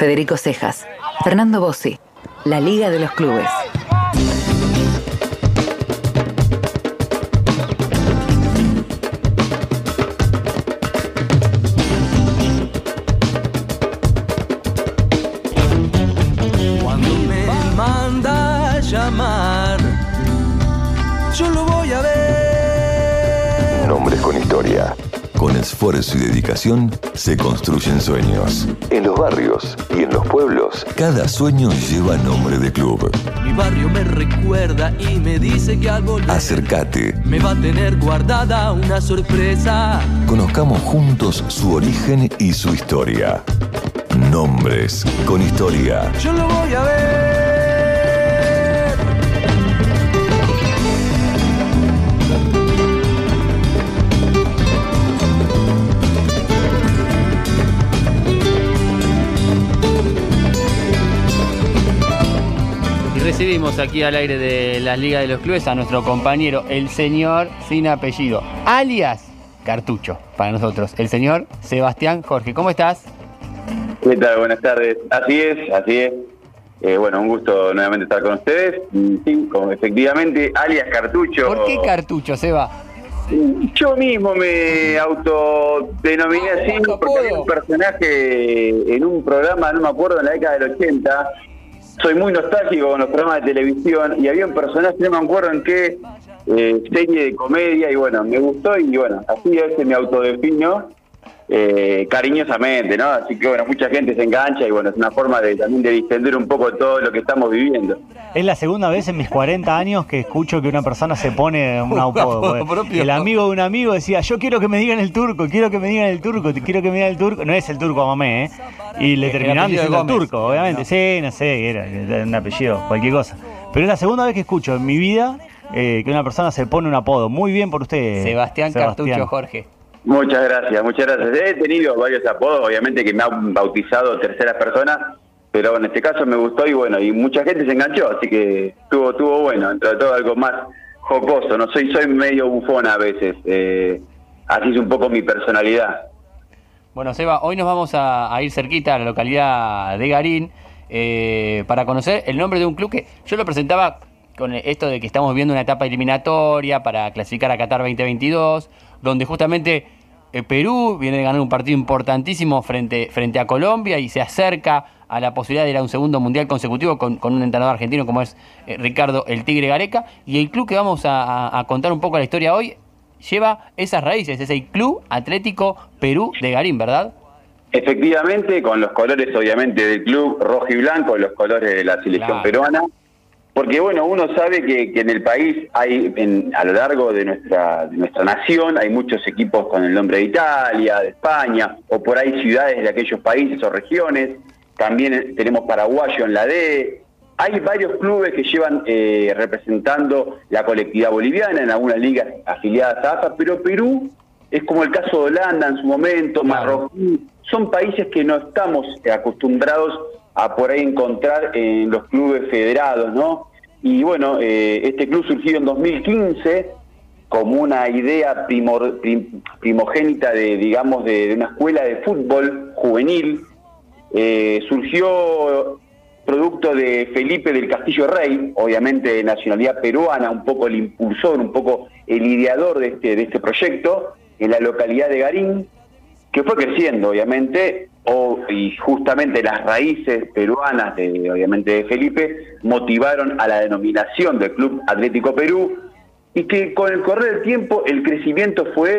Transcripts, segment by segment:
Federico Cejas, Fernando Bossi, La Liga de los Clubes. Esfuerzo y dedicación se construyen sueños. En los barrios y en los pueblos, cada sueño lleva nombre de club. Mi barrio me recuerda y me dice que al volver Acércate, me va a tener guardada una sorpresa. conozcamos juntos su origen y su historia. Nombres con historia. Yo lo voy a ver. Recibimos aquí al aire de las Ligas de los Clubes a nuestro compañero, el señor sin apellido, alias Cartucho, para nosotros, el señor Sebastián Jorge. ¿Cómo estás? ¿Qué tal? Buenas tardes. Así es, así es. Eh, bueno, un gusto nuevamente estar con ustedes. Sí, como efectivamente, alias Cartucho. ¿Por qué Cartucho, Seba? Yo mismo me autodenominé así Ah, porque había un personaje en un programa, no me acuerdo, en la década del 80. Soy muy nostálgico con los programas de televisión y había un personaje, no me acuerdo en qué eh, serie de comedia y bueno, me gustó y bueno, así a veces me autodefino eh, cariñosamente, ¿no? Así que bueno, mucha gente se engancha y bueno, es una forma de también de distender un poco todo lo que estamos viviendo. Es la segunda vez en mis 40 años que escucho que una persona se pone un apodo. El amigo de un amigo decía, yo quiero que me digan el turco, quiero que me digan el turco, quiero que me digan el turco. No es el turco Amamé, ¿eh? Y le de diciendo el turco, obviamente. Sí, no sé, era, un apellido, cualquier cosa. Pero es la segunda vez que escucho en mi vida eh, que una persona se pone un apodo. Muy bien por usted. Sebastián, Cartucho Jorge. Muchas gracias, muchas gracias. He tenido varios apodos, obviamente que me han bautizado terceras personas, pero en este caso me gustó y bueno, y mucha gente se enganchó, así que estuvo, estuvo bueno, dentro de todo algo más jocoso, no soy, soy medio bufón a veces, eh, así es un poco mi personalidad. Bueno, Seba, hoy nos vamos a, ir cerquita a la localidad de Garín eh, para conocer el nombre de un club que yo lo presentaba con esto de que estamos viendo una etapa eliminatoria para clasificar a Qatar 2022, donde justamente eh, Perú viene de ganar un partido importantísimo frente, frente a Colombia y se acerca a la posibilidad de ir a un segundo mundial consecutivo con, con un entrenador argentino como es eh, Ricardo el Tigre Gareca. Y el club que vamos a, a- a contar un poco la historia hoy lleva esas raíces, es el Club Atlético Perú de Garín, ¿verdad? Efectivamente, con los colores obviamente del club rojo y blanco, los colores de la selección Claro. peruana, porque bueno, uno sabe que, que en el país hay, en- a lo largo de nuestra, de nuestra nación, hay muchos equipos con el nombre de Italia, de España, o por ahí ciudades de aquellos países o regiones, también eh, tenemos paraguayo en la D, hay varios clubes que llevan eh, representando la colectividad boliviana en algunas ligas afiliadas a AFA, pero Perú es como el caso de Holanda en su momento. Marroquí, son países que no estamos acostumbrados a por ahí encontrar en los clubes federados, ¿no? Y bueno, eh, este club surgió en 2015 como una idea primogénita de, digamos, de, de una escuela de fútbol juvenil. Eh, surgió producto de Felipe del Castillo Rey, obviamente de nacionalidad peruana, un poco el impulsor, un poco el ideador de este, de este proyecto, en la localidad de Garín, que fue creciendo, obviamente, o- y justamente las raíces peruanas, de, obviamente, de Felipe, motivaron a la denominación del Club Atlético Perú, y que con el correr del tiempo el crecimiento fue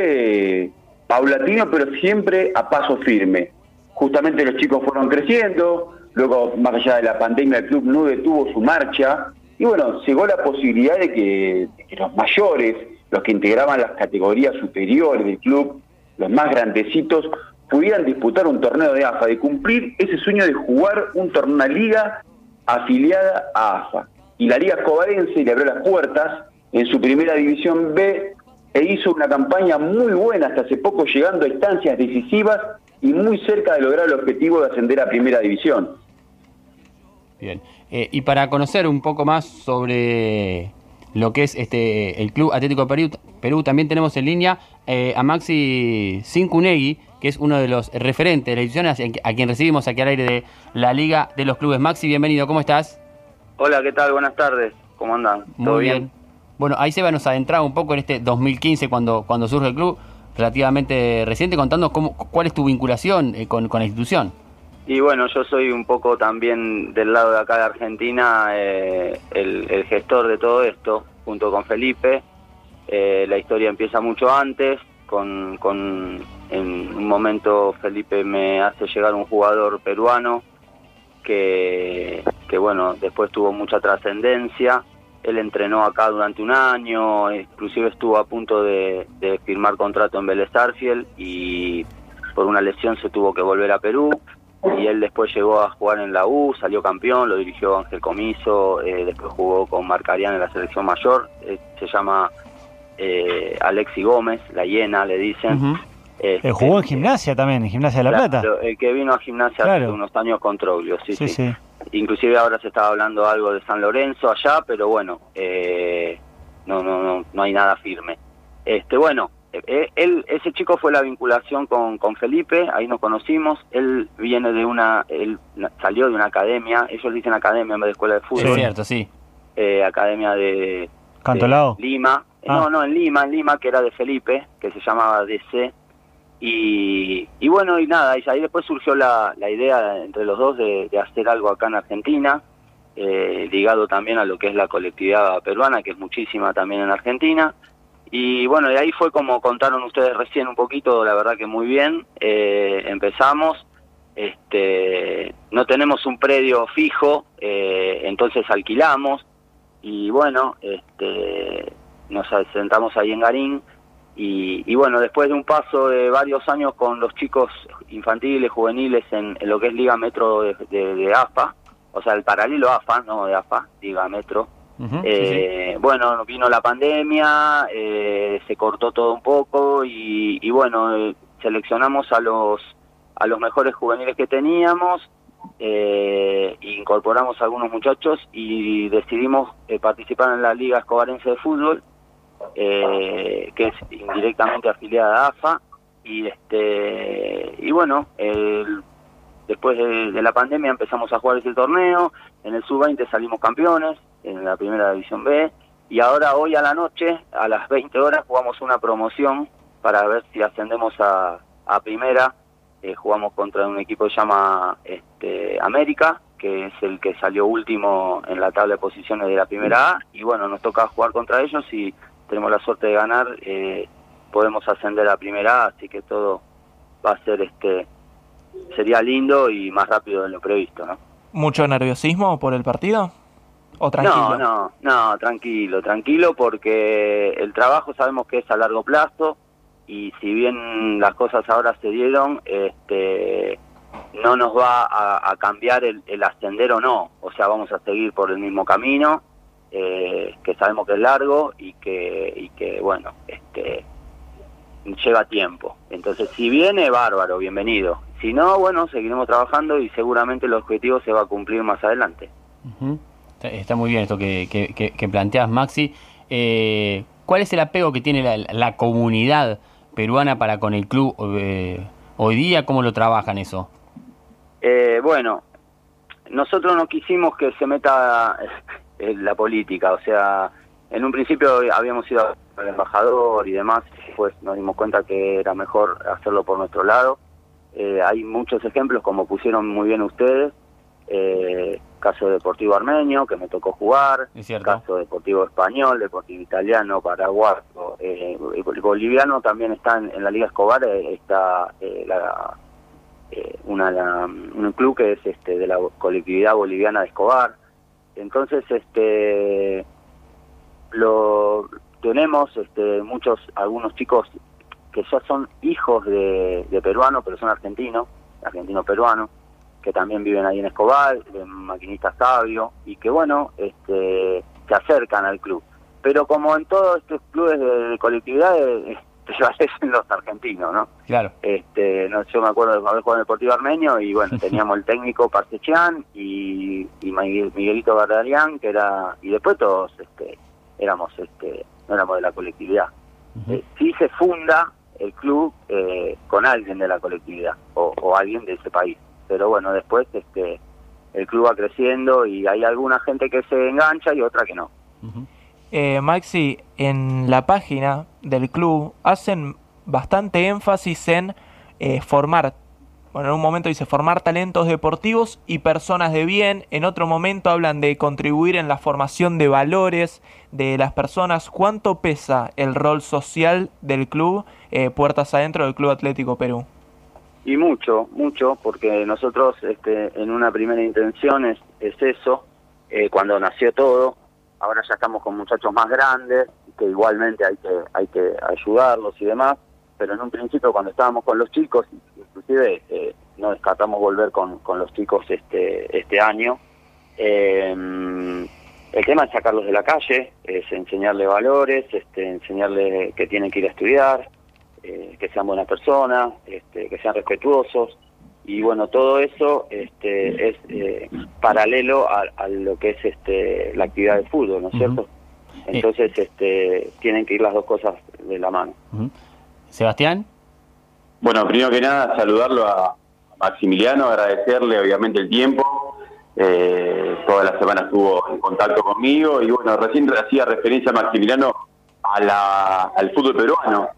eh, paulatino, pero siempre a paso firme. Justamente los chicos fueron creciendo, luego, más allá de la pandemia, el Club Nube tuvo su marcha, y bueno, llegó la posibilidad de que, de que los mayores, los que integraban las categorías superiores del club, los más grandecitos, pudieran disputar un torneo de AFA, de cumplir ese sueño de jugar un torneo, una liga afiliada a AFA. Y la Liga Covarense le abrió las puertas en su primera división B e hizo una campaña muy buena hasta hace poco, llegando a instancias decisivas y muy cerca de lograr el objetivo de ascender a primera división. Bien. Eh, y para conocer un poco más sobre lo que es este el Club Atlético Perú, también tenemos en línea eh, a Maxi Cincunegui, que es uno de los referentes de la institución, a quien recibimos aquí al aire de la Liga de los Clubes. Maxi, bienvenido, ¿cómo estás? Hola, ¿qué tal? Buenas tardes. ¿Cómo andan? ¿Todo Muy bien. Bueno, ahí Seba nos adentraba un poco en este 2015 cuando, cuando surge el club, relativamente reciente, contando cómo, cuál es tu vinculación eh, con, con la institución. Y bueno, yo soy un poco también del lado de acá de Argentina eh, el, el gestor de todo esto, junto con Felipe. Eh, la historia empieza mucho antes, con, en un momento Felipe me hace llegar un jugador peruano que, que bueno, después tuvo mucha trascendencia. Él entrenó acá durante un año, inclusive estuvo a punto de, de firmar contrato en Vélez Sarsfield y por una lesión se tuvo que volver a Perú y él después llegó a jugar en la U, salió campeón, lo dirigió Ángel Comiso, eh, después jugó con Marcarián en la selección mayor, eh, se llama eh, Alexi Gómez, la hiena le dicen. Este, Eh, jugó en gimnasia también, en gimnasia de la claro, Plata. El que vino a gimnasia Claro. hace unos años con Troglio, sí, Sí. Inclusive ahora se estaba hablando algo de San Lorenzo allá, pero bueno, eh, no, no, no, no hay nada firme. Este, bueno, eh, él, ese chico fue la vinculación con, con Felipe, ahí nos conocimos. Él viene de una, él salió de una academia, ellos dicen academia en vez de escuela de Es fútbol, cierto, sí. eh, academia de, Cantolao. de Lima. Ah. No, no, en Lima, en Lima, que era de Felipe, que se llamaba DC. Y, y bueno, y nada, y ahí después surgió la, la idea entre los dos de, de hacer algo acá en Argentina, eh, ligado también a lo que es la colectividad peruana, que es muchísima también en Argentina. Y bueno, y ahí fue como contaron ustedes recién un poquito, la verdad que muy bien. Eh, empezamos, este, no tenemos un predio fijo, eh, entonces alquilamos y bueno, este, nos sentamos ahí en Garín y, y bueno, después de un paso de varios años con los chicos infantiles, juveniles en, en lo que es Liga Metro de, de- de AFA, o sea, el paralelo AFA, no de AFA, Liga Metro, sí, eh, Bueno, vino la pandemia, eh, se cortó todo un poco y, y bueno, eh, seleccionamos a los a los mejores juveniles que teníamos, eh, incorporamos a algunos muchachos y decidimos eh, participar en la Liga Escobarense de Fútbol, eh, que es indirectamente afiliada a AFA y este y bueno, el- después de, la pandemia empezamos a jugar ese torneo, en el sub-20 salimos campeones, en la primera división B, y ahora hoy a la noche, a las 20 horas, jugamos una promoción para ver si ascendemos a, primera. Eh, jugamos contra un equipo que llama este, América, que es el que salió último en la tabla de posiciones de la primera A, y bueno, nos toca jugar contra ellos y tenemos la suerte de ganar, eh, podemos ascender a primera así que todo va a ser este sería lindo y más rápido de lo previsto, ¿no? ¿Mucho nerviosismo por el partido? ¿O tranquilo? No, no, no, tranquilo, tranquilo, porque el trabajo sabemos que es a largo plazo y si bien las cosas ahora se dieron, este, no nos va a, a cambiar el, el ascender o no, o sea, vamos a seguir por el mismo camino, eh, que sabemos que es largo y que, y que bueno, este, lleva tiempo. Entonces, si viene, bárbaro, bienvenido. Si no, bueno, seguiremos trabajando y seguramente el objetivo se va a cumplir más adelante. Está, está muy bien esto que, que, que- que planteas, Maxi. Eh, ¿Cuál es el apego que tiene la, la comunidad peruana para con el club eh, hoy día? ¿Cómo lo trabajan eso? Eh, bueno, nosotros no quisimos que se meta la política, o sea, en un principio habíamos ido al embajador y demás, pues nos dimos cuenta que era mejor hacerlo por nuestro lado. Eh, hay muchos ejemplos, como pusieron muy bien ustedes, eh, caso Deportivo Armenio, que me tocó jugar, caso Deportivo Español, Deportivo Italiano, Paraguayo, eh, boliviano también está en, en la Liga Escobar, eh, está eh, la, eh, una, la- un club que es este de la colectividad boliviana de Escobar. Entonces, este lo tenemos este muchos algunos chicos que ya son hijos de, de peruanos, pero son argentinos, peruanos, que también viven ahí en Escobar, de maquinista sabio, y que bueno, este se acercan al club. Pero como en todos estos clubes de, de colectividad, eh, prevalecen los argentinos, ¿no? Claro. Este, no, yo me acuerdo de haber jugado en el Deportivo Armenio y bueno, teníamos el técnico Parsechian y, y Miguel- Miguelito Gardarian, que era, y después todos este, éramos, este, no éramos de la colectividad. Eh, sí se funda el club eh, con alguien de la colectividad o, o alguien de ese país. Pero bueno, después este el club va creciendo y hay alguna gente que se engancha y otra que no. Eh, Maxi, en la página del club hacen bastante énfasis en eh, formar, bueno, en un momento dice formar talentos deportivos y personas de bien, en otro momento hablan de contribuir en la formación de valores de las personas. ¿Cuánto pesa el rol social del club eh, Puertas Adentro del Club Atlético Perú? Y mucho, mucho, porque nosotros este, en una primera intención es, es eso, eh, cuando nació todo, ahora ya estamos con muchachos más grandes, que igualmente hay que, hay que ayudarlos y demás, pero en un principio cuando estábamos con los chicos, inclusive eh, no descartamos volver con, con los chicos este, este año, eh, el tema es sacarlos de la calle, es enseñarles valores, este, enseñarles que tienen que ir a estudiar, eh, que sean buenas personas, este, que sean respetuosos y bueno todo eso este, es eh, paralelo a, a, lo que es este, la actividad de fútbol, ¿no es cierto? Entonces este, tienen que ir las dos cosas de la mano. Uh -huh. Sebastián. Bueno, primero que nada saludarlo a Maximiliano, agradecerle obviamente el tiempo. Eh, toda la semana estuvo en contacto conmigo y bueno, recién hacía referencia a Maximiliano a la, al fútbol peruano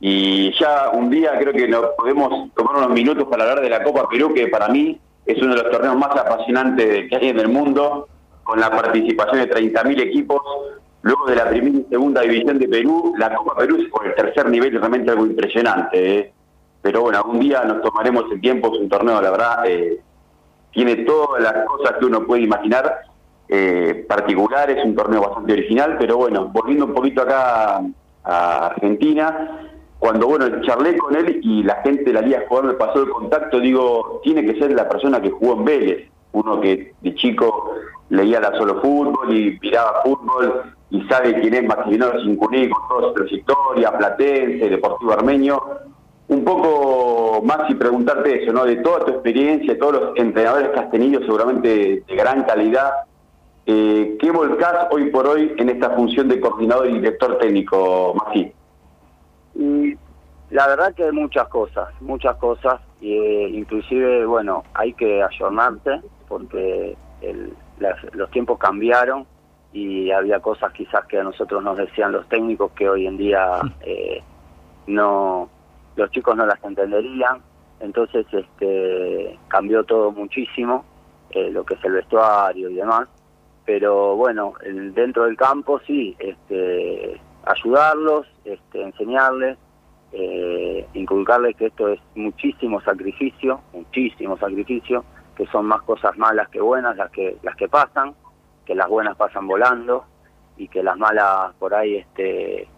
y ya un día creo que nos podemos tomar unos minutos para hablar de la Copa Perú, que para mí es uno de los torneos más apasionantes que hay en el mundo, con la participación de 30.000 equipos. Luego de la primera y segunda división de Perú, la Copa Perú es por el tercer nivel realmente algo impresionante. ¿eh? Pero bueno, algún día nos tomaremos el tiempo, es un torneo, la verdad, eh, tiene todas las cosas que uno puede imaginar, eh, particular, es un torneo bastante original, pero bueno, volviendo un poquito acá a Argentina, cuando bueno charlé con él y la gente de la Liga Jugador me pasó el contacto, digo, tiene que ser la persona que jugó en Vélez, uno que de chico leía la solo fútbol y miraba fútbol y sabe quién es Maximiliano Cincuní con toda su trayectoria, Platense, Deportivo Armenio. Un poco, Maxi, preguntarte eso, ¿no? De toda tu experiencia, todos los entrenadores que has tenido, seguramente de gran calidad, eh, ¿qué volcás hoy por hoy en esta función de coordinador y director técnico, Maxi? Y la verdad que hay muchas cosas, muchas cosas, e inclusive, bueno, hay que ayornarse porque el, las, los tiempos cambiaron y había cosas quizás que a nosotros nos decían los técnicos que hoy en día eh, no los chicos no las entenderían, entonces este cambió todo muchísimo, eh, lo que es el vestuario y demás, pero bueno, el, dentro del campo sí, este ayudarlos, este, enseñarles, eh, inculcarles que esto es muchísimo sacrificio, muchísimo sacrificio, que son más cosas malas que buenas las que las que pasan, que las buenas pasan volando y que las malas por ahí este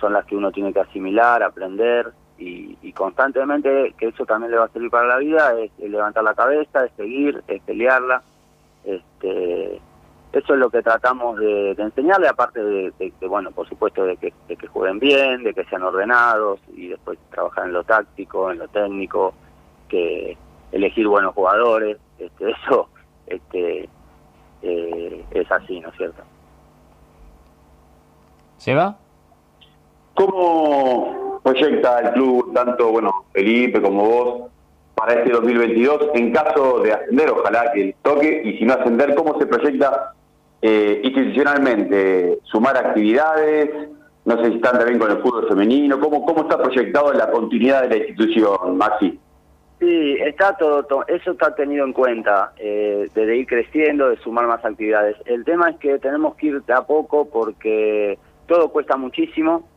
son las que uno tiene que asimilar, aprender y, y constantemente que eso también le va a servir para la vida es, es levantar la cabeza, es seguir, es pelearla, este eso es lo que tratamos de, de enseñarle, aparte de, de, de, bueno, por supuesto, de que, de que jueguen bien, de que sean ordenados y después trabajar en lo táctico, en lo técnico, que elegir buenos jugadores, este, eso este, eh, es así, ¿no es cierto? ¿Seba? ¿Cómo proyecta el club, tanto bueno Felipe como vos, para este 2022 en caso de ascender, ojalá que toque, y si no ascender, ¿cómo se proyecta eh, institucionalmente? ¿Sumar actividades? No sé si están también con el fútbol femenino. ¿Cómo, cómo está proyectado la continuidad de la institución, Maxi? Sí, está todo, eso está tenido en cuenta, eh, de, de ir creciendo, de sumar más actividades. El tema es que tenemos que ir de a poco porque todo cuesta muchísimo,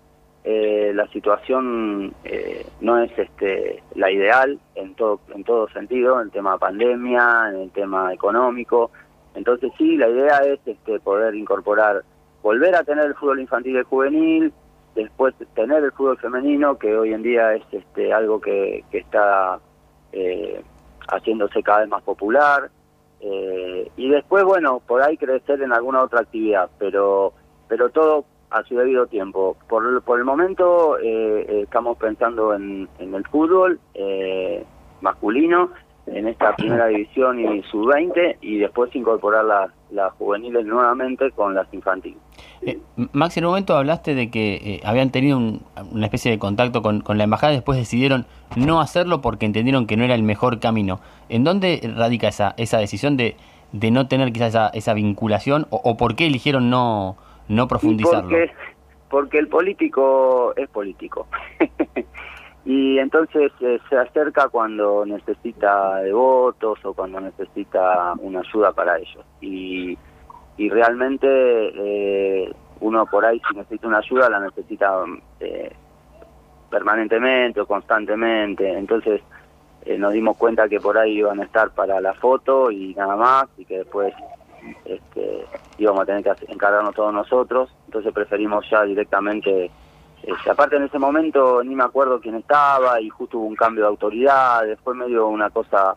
eh, la situación eh, no es este la ideal en todo en todo sentido en el tema pandemia en el tema económico entonces sí la idea es este poder incorporar volver a tener el fútbol infantil y juvenil después tener el fútbol femenino que hoy en día es este algo que, que está eh, haciéndose cada vez más popular eh, y después bueno por ahí crecer en alguna otra actividad pero pero todo a su debido tiempo. Por, por el momento eh, estamos pensando en, en, el fútbol eh, masculino, en esta primera división y sub-20 y después incorporar las, las juveniles nuevamente con las infantiles. Eh, Max, en un momento hablaste de que eh, habían tenido un- una especie de contacto con, con la embajada y después decidieron no hacerlo porque entendieron que no era el mejor camino. ¿En dónde radica esa, esa decisión de, de no tener quizás esa, esa vinculación o, o por qué eligieron no, no profundizarlo? porque, porque el político es político. y entonces eh, se acerca cuando necesita de votos o cuando necesita una ayuda para ellos. Y, y realmente eh, uno por ahí si necesita una ayuda la necesita eh, permanentemente o constantemente. Entonces eh, nos dimos cuenta que por ahí iban a estar para la foto y nada más y que después este, íbamos a tener que encargarnos todos nosotros, entonces preferimos ya directamente, este, aparte en ese momento ni me acuerdo quién estaba y justo hubo un cambio de autoridades, fue medio una cosa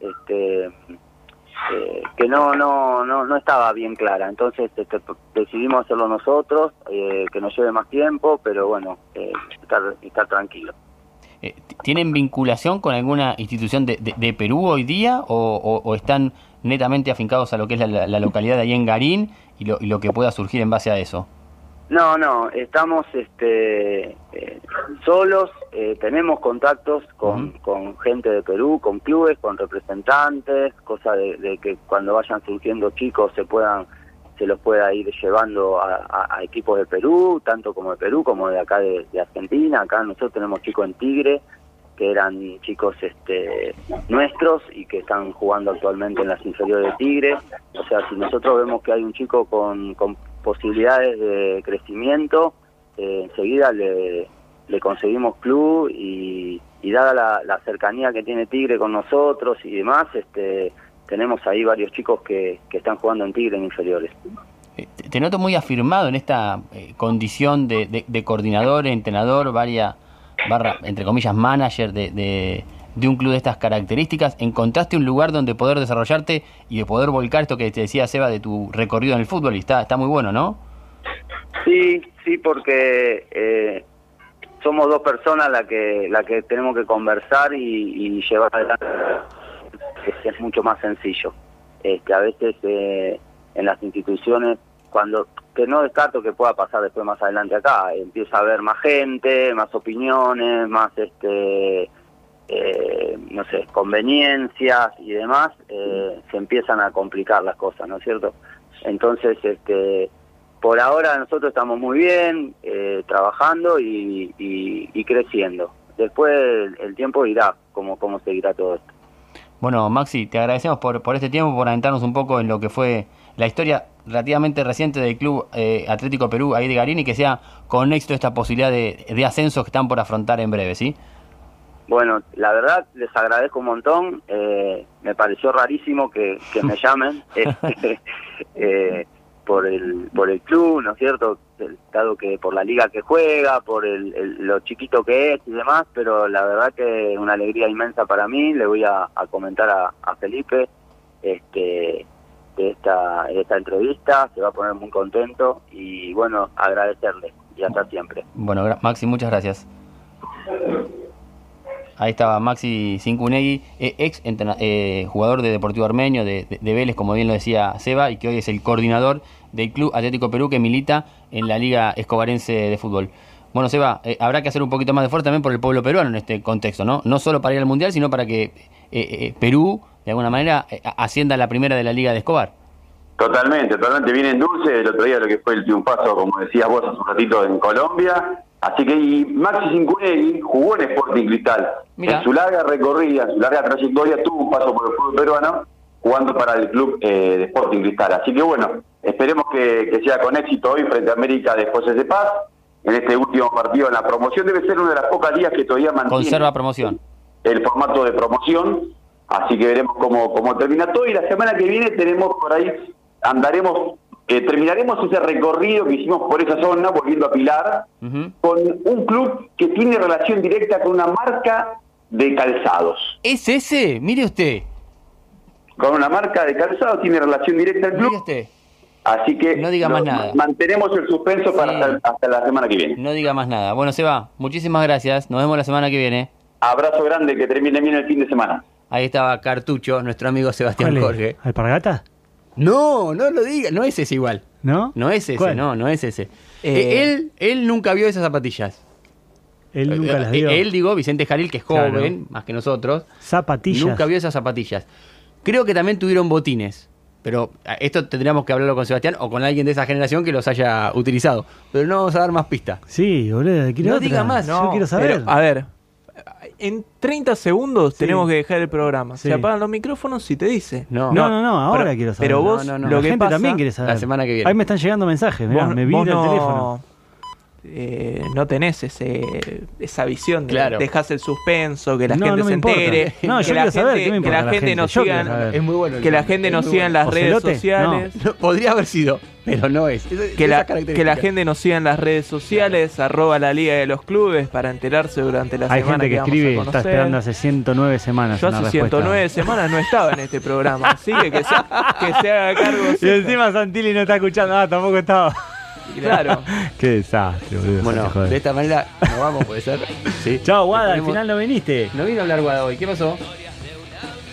este, eh, que no, no, no, no estaba bien clara, entonces este, decidimos hacerlo nosotros, eh, que nos lleve más tiempo, pero bueno, eh, estar, tranquilo. ¿Tienen vinculación con alguna institución de, de- Perú hoy día o, están netamente afincados a lo que es la, localidad de ahí en Garín y lo, y lo que pueda surgir en base a eso? No, no, estamos este, eh, solos, eh, tenemos contactos con, con gente de Perú, con clubes, con representantes, cosa de, de que cuando vayan surgiendo chicos se puedan se los pueda ir llevando a, a- a equipos de Perú, tanto como de Perú como de acá de, de Argentina. Acá nosotros tenemos chicos en Tigre que eran chicos este, nuestros y que están jugando actualmente en las inferiores de Tigre. O sea, si nosotros vemos que hay un chico con, con posibilidades de crecimiento, eh, enseguida le, le conseguimos club y, y dada la, cercanía que tiene Tigre con nosotros y demás, este, tenemos ahí varios chicos que, que están jugando en Tigre en inferiores. Eh, Te noto muy afirmado en esta eh, condición de, de- de coordinador, entrenador, varia, barra, entre comillas, manager de, de- de un club de estas características. ¿Encontraste un lugar donde poder desarrollarte y de poder volcar esto que te decía Seba de tu recorrido en el fútbol? Y está, está muy bueno, ¿no? Sí, sí, porque eh, somos dos personas la que la que tenemos que conversar y, llevar adelante. Es, es mucho más sencillo. Este, a veces eh, en las instituciones, cuando que no descarto que pueda pasar después más adelante acá, empieza a haber más gente, más opiniones, más este eh, no sé, conveniencias y demás, eh, se empiezan a complicar las cosas, ¿no es cierto? Entonces, este, por ahora nosotros estamos muy bien, eh, trabajando y, creciendo. Después el, tiempo dirá cómo, cómo seguirá todo esto. Bueno, Maxi, te agradecemos por, por este tiempo, por adentrarnos un poco en lo que fue la historia relativamente reciente del Club eh, Atlético Perú, ahí de Garín, y que sea con éxito esta posibilidad de, de ascenso que están por afrontar en breve, ¿sí? Bueno, la verdad les agradezco un montón. eh, me pareció rarísimo que, que me llamen este, eh, por el por el club, ¿no es cierto? Dado que por la liga que juega, por el, el- lo chiquito que es y demás, pero la verdad que es una alegría inmensa para mí. Le voy a, a comentar a, a Felipe este de esta, de esta entrevista, se va a poner muy contento y bueno, agradecerle y hasta siempre. Bueno, Maxi, muchas gracias. Ahí estaba Maxi Cincunegui, eh, ex eh, jugador de Deportivo Armenio, de, de- Vélez, como bien lo decía Seba, y que hoy es el coordinador del Club Atlético Perú que milita en la Liga Escobarense de Fútbol. Bueno, Seba, eh, habrá que hacer un poquito más de fuerza también por el pueblo peruano en este contexto, ¿no? No solo para ir al Mundial, sino para que eh, eh, Perú, de alguna manera, ascienda a la primera de la Liga de Escobar. Totalmente, totalmente bien en dulce el otro día lo que fue el triunfazo, como decías vos hace un ratito, en Colombia. Así que y Maxi Cincunegui jugó en Sporting Cristal. Mirá. En su larga recorrida, en su larga trayectoria, tuvo un paso por el fútbol peruano jugando para el club eh, de Sporting Cristal. Así que bueno, esperemos que, que sea con éxito hoy frente a América de José de Paz. En este último partido en la promoción debe ser una de las pocas días que todavía mantiene Conserva promoción. el formato de promoción, así que veremos cómo, cómo termina todo y la semana que viene tenemos por ahí, andaremos, eh, terminaremos ese recorrido que hicimos por esa zona, volviendo a Pilar, con un club que tiene relación directa con una marca de calzados. ¿Es ese? Mire usted. Con una marca de calzados tiene relación directa el Mire club, usted. así que No diga más nada. mantenemos el suspenso para hasta, hasta la semana que viene. No diga más nada. Bueno, Seba, muchísimas gracias. Nos vemos la semana que viene. Abrazo grande, que termine bien el fin de semana. Ahí estaba Cartucho, nuestro amigo Sebastián. Jorge. ¿Alpargata? No, no lo diga, no es ese igual. ¿No? No es ese, ¿Cuál? no, no es ese. Eh, Eh, él, él nunca vio esas zapatillas. Él nunca las Eh, vio. Él, digo, Vicente Jalil, que es joven, Claro. más que nosotros, Zapatillas. nunca vio esas zapatillas. Creo que también tuvieron botines. Pero ah, esto tendríamos que hablarlo con Sebastián o con alguien de esa generación que los haya utilizado. Pero no vamos a dar más pistas. Sí, boludo. quiero No otra. diga más, Yo quiero saber. Pero, a ver, en 30 segundos Sí. tenemos que dejar el programa. Sí. Se apagan los micrófonos si te dice. No. no, no, no, ahora pero- quiero saber. pero vos, No, no, no. lo la que gente pasa, también quiere saber. la semana que viene. Ahí me están llegando mensajes, mirá, vos, me vos vibra no, el teléfono. Eh, no tenés ese, esa visión de Claro. dejás el suspenso, que la No, gente no se entere, No, que yo la quiero saber, gente, ¿qué me que importa la la gente gente? nos Yo quiero siga, saber. Es muy bueno. que la gente muy siga en las redes sociales. No, podría haber sido, pero no es. Que la, que la gente nos siga en las redes sociales, arroba la Liga de los Clubes, para enterarse durante la Hay semana gente que vamos a escribe, está esperando hace 109 semanas. Yo una hace respuesta. 109 semanas no estaba en este programa, así que que se, que se haga cargo. Y encima Santilli no está escuchando. Ah, tampoco estaba. Claro. Qué desastre, boludo. Bueno, joder. de esta manera nos vamos, puede ser. Sí. Chao, Guada, al final no viniste. No vino a hablar Guada hoy, ¿qué pasó?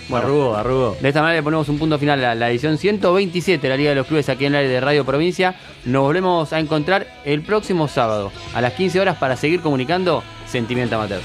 Bueno, arrugó, arrugó. de esta manera le ponemos un punto final a la edición 127 de la Liga de los Clubes aquí en el área de Radio Provincia. Nos volvemos a encontrar el próximo sábado a las 15 horas para seguir comunicando Sentimiento Amateur.